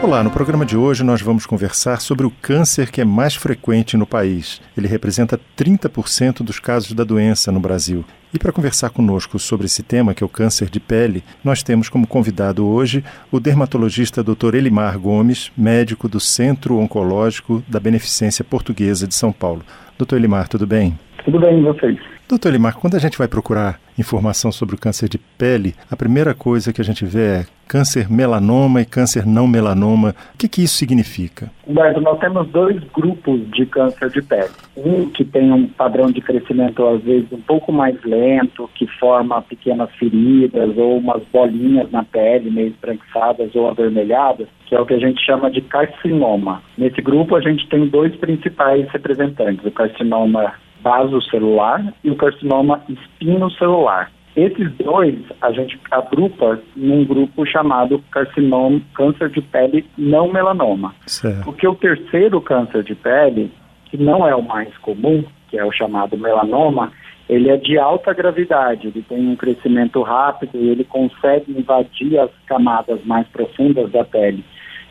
Olá, no programa de hoje nós vamos conversar sobre o câncer que é mais frequente no país. Ele representa 30% dos casos da doença no Brasil. E para conversar conosco sobre esse tema, que é o câncer de pele, nós temos como convidado hoje o dermatologista Dr. Elimar Gomes, médico do Centro Oncológico da Beneficência Portuguesa de São Paulo. Doutor Elimar, tudo bem? Tudo bem, vocês? Doutor Elimar, quando a gente vai procurar informação sobre o câncer de pele, a primeira coisa que a gente vê é câncer melanoma e câncer não melanoma. O que, que isso significa? Humberto, nós temos dois grupos de câncer de pele. Um que tem um padrão de crescimento, às vezes, um pouco mais lento, que forma pequenas feridas ou umas bolinhas na pele, meio esbranquiçadas ou avermelhadas, que é o que a gente chama de carcinoma. Nesse grupo, a gente tem dois principais representantes: o carcinoma vasocelular e o carcinoma espinocelular. Esses dois a gente agrupa num grupo chamado carcinoma, câncer de pele não melanoma. Certo. Porque o terceiro câncer de pele, que não é o mais comum, que é o chamado melanoma, ele é de alta gravidade, ele tem um crescimento rápido e ele consegue invadir as camadas mais profundas da pele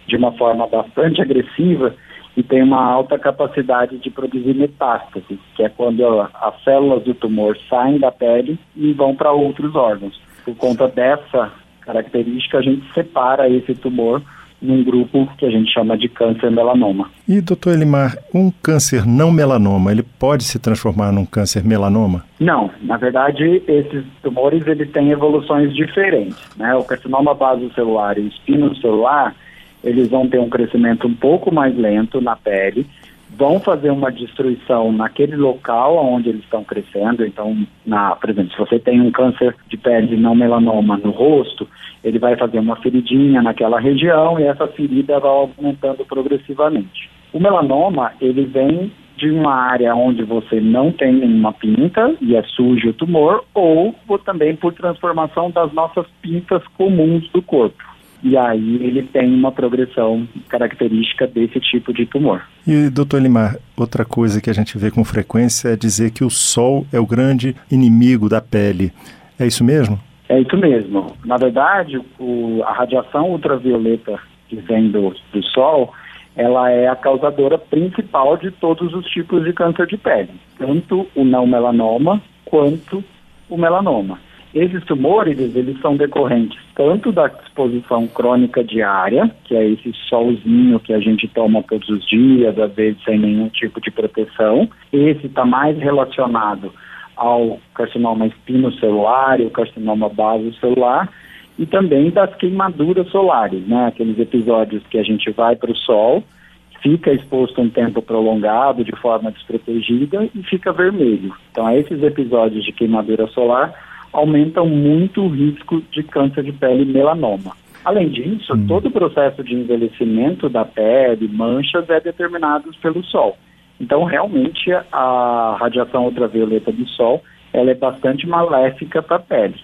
de uma forma bastante agressiva e tem uma alta capacidade de produzir metástase, que é quando as células do tumor saem da pele e vão para outros órgãos. Por conta dessa característica, a gente separa esse tumor num grupo que a gente chama de câncer melanoma. E, doutor Elimar, um câncer não melanoma, ele pode se transformar num câncer melanoma? Não, na verdade, esses tumores eles têm evoluções diferentes. Né? O carcinoma vasocelular e o espinocelular, eles vão ter um crescimento um pouco mais lento na pele, vão fazer uma destruição naquele local onde eles estão crescendo. Então, na, por exemplo, se você tem um câncer de pele não melanoma no rosto, ele vai fazer uma feridinha naquela região e essa ferida vai aumentando progressivamente. O melanoma, ele vem de uma área onde você não tem nenhuma pinta e é sujo o tumor, ou também por transformação das nossas pintas comuns do corpo e aí ele tem uma progressão característica desse tipo de tumor. E, doutor Limar, outra coisa que a gente vê com frequência é dizer que o sol é o grande inimigo da pele. É isso mesmo? É isso mesmo. Na verdade, o, a radiação ultravioleta que vem do, do sol, ela é a causadora principal de todos os tipos de câncer de pele, tanto o não melanoma quanto o melanoma. Esses tumores, eles são decorrentes tanto da exposição crônica diária, que é esse solzinho que a gente toma todos os dias, às vezes sem nenhum tipo de proteção. Esse está mais relacionado ao carcinoma espinocelular e o carcinoma basocelular, e também das queimaduras solares, né? Aqueles episódios que a gente vai para o sol, fica exposto um tempo prolongado de forma desprotegida e fica vermelho. Então, esses episódios de queimadura solar aumentam muito o risco de câncer de pele e melanoma. Além disso, hum. todo o processo de envelhecimento da pele, manchas, é determinado pelo sol. Então, realmente, a radiação ultravioleta do sol ela é bastante maléfica para a pele.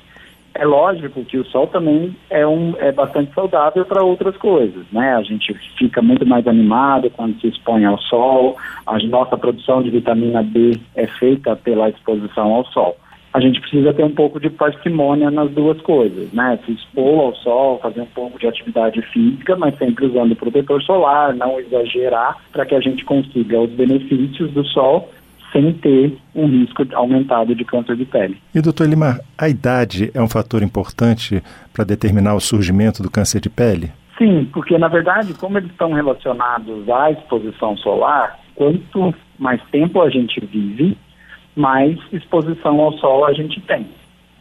É lógico que o sol também é, um, é bastante saudável para outras coisas, né? A gente fica muito mais animado quando se expõe ao sol, a nossa produção de vitamina D é feita pela exposição ao sol a gente precisa ter um pouco de parcimônia nas duas coisas, né? Se expor ao sol, fazer um pouco de atividade física, mas sempre usando protetor solar, não exagerar, para que a gente consiga os benefícios do sol sem ter um risco aumentado de câncer de pele. E doutor Lima, a idade é um fator importante para determinar o surgimento do câncer de pele? Sim, porque na verdade, como eles estão relacionados à exposição solar, quanto mais tempo a gente vive, mais exposição ao sol a gente tem.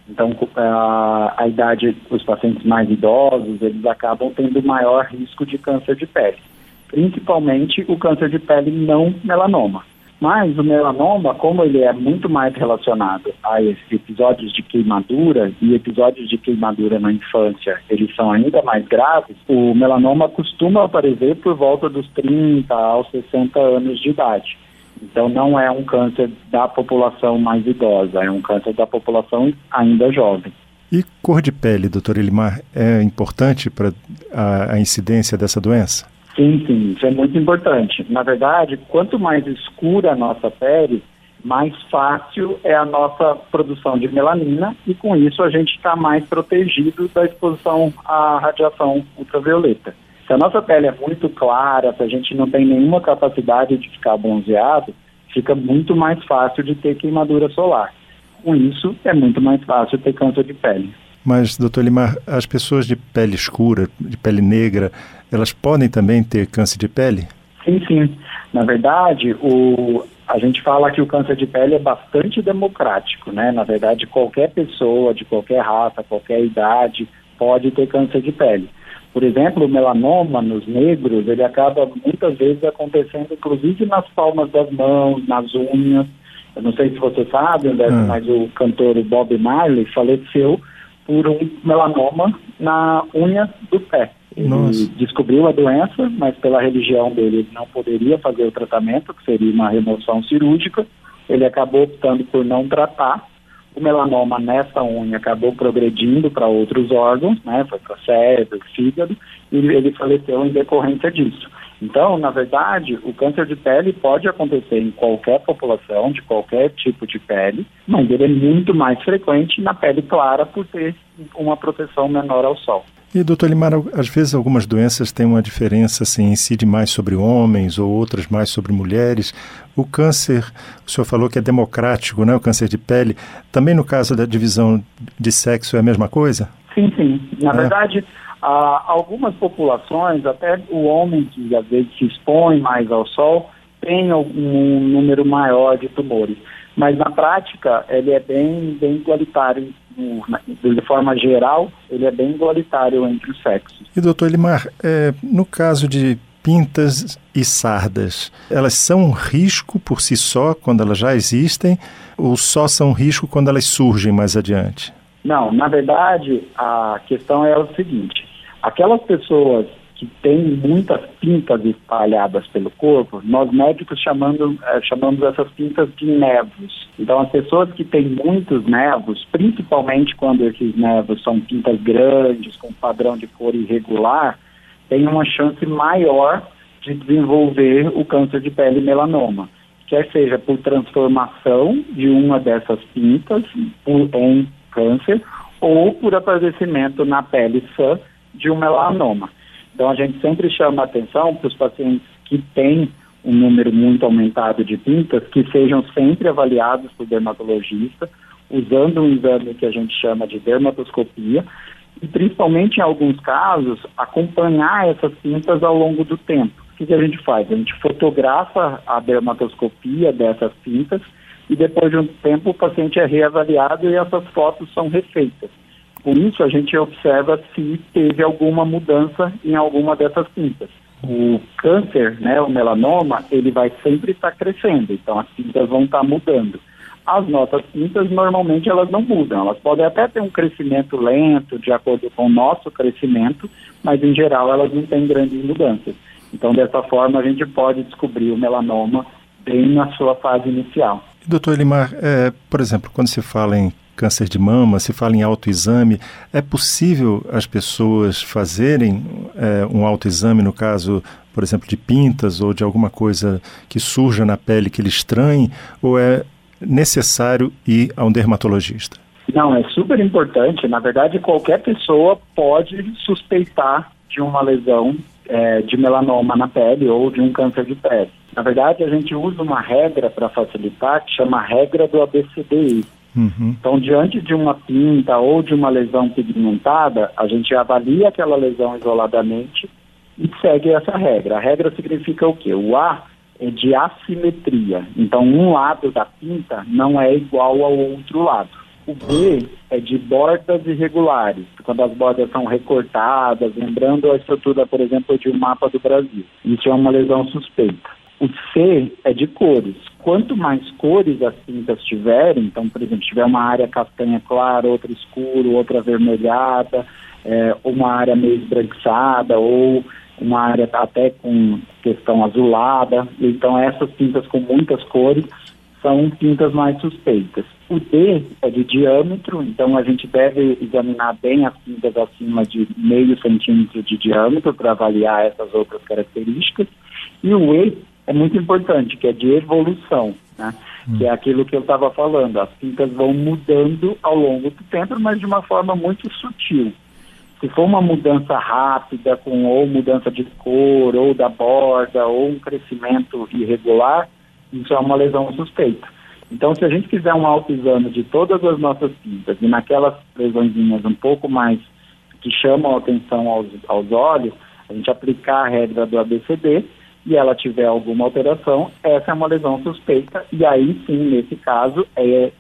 Então, a, a idade, os pacientes mais idosos, eles acabam tendo maior risco de câncer de pele, principalmente o câncer de pele não melanoma. Mas o melanoma, como ele é muito mais relacionado a episódios de queimadura e episódios de queimadura na infância, eles são ainda mais graves, o melanoma costuma aparecer por volta dos 30 aos 60 anos de idade. Então não é um câncer da população mais idosa, é um câncer da população ainda jovem. E cor de pele, doutor Elimar, é importante para a, a, incidência dessa doença? Sim, sim, isso é muito importante. Na verdade, quanto mais escura a nossa pele, mais fácil é a nossa produção de melanina e com isso a gente está mais protegido da exposição à radiação ultravioleta. Se a nossa pele é muito clara, se a gente não tem nenhuma capacidade de ficar bronzeado, fica muito mais fácil de ter queimadura solar. Com isso, é muito mais fácil ter câncer de pele. Mas, doutor Limar, as pessoas de pele escura, de pele negra, elas podem também ter câncer de pele? Sim, sim. Na verdade, o, a gente fala que o câncer de pele é bastante democrático, né? Na verdade, qualquer pessoa, de qualquer raça, qualquer idade, pode ter câncer de pele. Por exemplo, o melanoma nos negros, ele acaba muitas vezes acontecendo, inclusive nas palmas das mãos, nas unhas. Eu não sei se você sabe, André, hum. mas o cantor Bob Marley faleceu por um melanoma na unha do pé. Ele Nossa. descobriu a doença, mas pela religião dele ele não poderia fazer o tratamento, que seria uma remoção cirúrgica. Ele acabou optando por não tratar. O melanoma nessa unha acabou progredindo para outros órgãos, né? Foi para cérebro, fígado, e ele faleceu em decorrência disso. Então, na verdade, o câncer de pele pode acontecer em qualquer população, de qualquer tipo de pele, mas ele é muito mais frequente na pele clara por ter uma proteção menor ao sol. E, doutor Limar, às vezes algumas doenças têm uma diferença, assim, incide mais sobre homens ou outras mais sobre mulheres. O câncer, o senhor falou que é democrático, né? O câncer de pele. Também no caso da divisão de sexo é a mesma coisa? Sim, sim. Na é. verdade, ah, algumas populações, até o homem que às vezes se expõe mais ao sol, tem um número maior de tumores. Mas na prática, ele é bem, bem igualitário, de forma geral, ele é bem igualitário entre os sexos. E doutor Elimar, é, no caso de pintas e sardas, elas são um risco por si só quando elas já existem ou só são um risco quando elas surgem mais adiante? Não, na verdade, a questão é o seguinte: Aquelas pessoas que têm muitas pintas espalhadas pelo corpo, nós médicos chamando, é, chamamos essas pintas de nevos. Então, as pessoas que têm muitos nevos, principalmente quando esses nevos são pintas grandes, com padrão de cor irregular, têm uma chance maior de desenvolver o câncer de pele melanoma, quer seja por transformação de uma dessas pintas em câncer ou por aparecimento na pele sã de um melanoma. Então, a gente sempre chama atenção para os pacientes que têm um número muito aumentado de pintas, que sejam sempre avaliados por dermatologista, usando um exame que a gente chama de dermatoscopia, e principalmente em alguns casos, acompanhar essas pintas ao longo do tempo. O que, que a gente faz? A gente fotografa a dermatoscopia dessas pintas e depois de um tempo o paciente é reavaliado e essas fotos são refeitas. Com isso, a gente observa se teve alguma mudança em alguma dessas pintas. O câncer, né, o melanoma, ele vai sempre estar tá crescendo, então as pintas vão estar tá mudando. As nossas pintas, normalmente, elas não mudam. Elas podem até ter um crescimento lento, de acordo com o nosso crescimento, mas, em geral, elas não têm grandes mudanças. Então, dessa forma, a gente pode descobrir o melanoma bem na sua fase inicial. Doutor Elimar, é, por exemplo, quando se fala em câncer de mama, se fala em autoexame, é possível as pessoas fazerem é, um autoexame, no caso, por exemplo, de pintas ou de alguma coisa que surja na pele que ele estranhe, ou é necessário ir a um dermatologista? Não, é super importante. Na verdade, qualquer pessoa pode suspeitar de uma lesão é, de melanoma na pele ou de um câncer de pele. Na verdade, a gente usa uma regra para facilitar que chama regra do ABCDI. Uhum. Então, diante de uma pinta ou de uma lesão pigmentada, a gente avalia aquela lesão isoladamente e segue essa regra. A regra significa o quê? O A é de assimetria. Então, um lado da pinta não é igual ao outro lado. O B é de bordas irregulares, quando as bordas são recortadas, lembrando a estrutura, por exemplo, de um mapa do Brasil. Isso é uma lesão suspeita. O C é de cores. Quanto mais cores as tintas tiverem, então, por exemplo, tiver uma área castanha clara, outra escuro, outra avermelhada, é, uma área meio esbranquiçada ou uma área até com questão azulada. Então, essas tintas com muitas cores são pintas mais suspeitas. O D é de diâmetro, então a gente deve examinar bem as pintas acima de meio centímetro de diâmetro para avaliar essas outras características. E o E é muito importante, que é de evolução, né? Hum. que é aquilo que eu estava falando. As pintas vão mudando ao longo do tempo, mas de uma forma muito sutil. Se for uma mudança rápida, com ou mudança de cor, ou da borda, ou um crescimento irregular, isso é uma lesão suspeita. Então, se a gente fizer um autoexame de todas as nossas pintas e naquelas lesõezinhas um pouco mais que chamam a atenção aos, aos olhos, a gente aplicar a regra do ABCD e ela tiver alguma alteração, essa é uma lesão suspeita e aí sim, nesse caso, é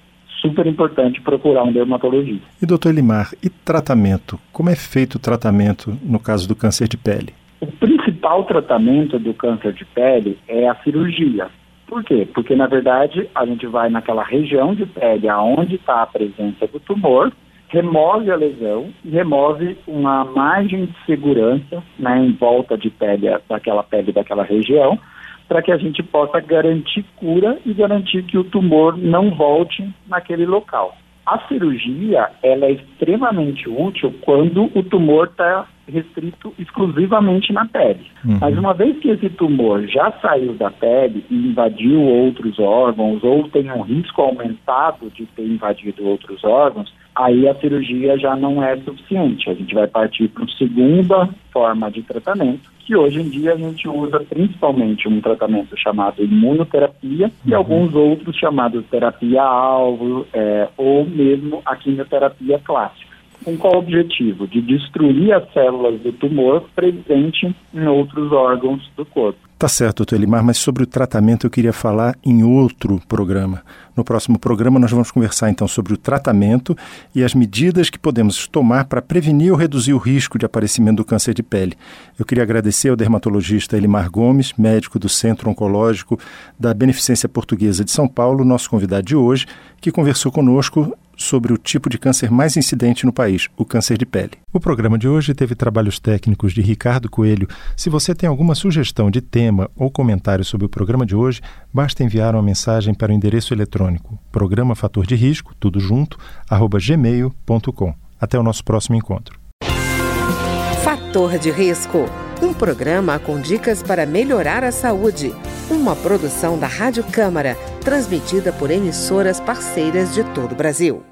super importante procurar um dermatologista. E doutor Elimar, e tratamento? Como é feito o tratamento no caso do câncer de pele? O principal tratamento do câncer de pele é a cirurgia. Por quê? Porque, na verdade, a gente vai naquela região de pele aonde está a presença do tumor, remove a lesão remove uma margem de segurança né, em volta de pele, daquela pele daquela região, para que a gente possa garantir cura e garantir que o tumor não volte naquele local. A cirurgia ela é extremamente útil quando o tumor está restrito exclusivamente na pele. Uhum. Mas uma vez que esse tumor já saiu da pele e invadiu outros órgãos ou tem um risco aumentado de ter invadido outros órgãos, aí a cirurgia já não é suficiente. A gente vai partir para uma segunda forma de tratamento, que hoje em dia a gente usa principalmente um tratamento chamado imunoterapia uhum. e alguns outros chamados terapia-alvo é, ou mesmo a quimioterapia clássica. Com qual objetivo? De destruir as células do tumor presente em outros órgãos do corpo. Tá certo, doutor Elimar, mas sobre o tratamento eu queria falar em outro programa. No próximo programa nós vamos conversar então sobre o tratamento e as medidas que podemos tomar para prevenir ou reduzir o risco de aparecimento do câncer de pele. Eu queria agradecer ao dermatologista Elimar Gomes, médico do Centro Oncológico da Beneficência Portuguesa de São Paulo, nosso convidado de hoje, que conversou conosco sobre o tipo de câncer mais incidente no país, o câncer de pele. O programa de hoje teve trabalhos técnicos de Ricardo Coelho. Se você tem alguma sugestão de tema ou comentário sobre o programa de hoje, basta enviar uma mensagem para o endereço eletrônico programa fator de risco, tudo junto, arroba gmail.com. Até o nosso próximo encontro. Fator de risco, um programa com dicas para melhorar a saúde. Uma produção da Rádio Câmara, transmitida por emissoras parceiras de todo o Brasil.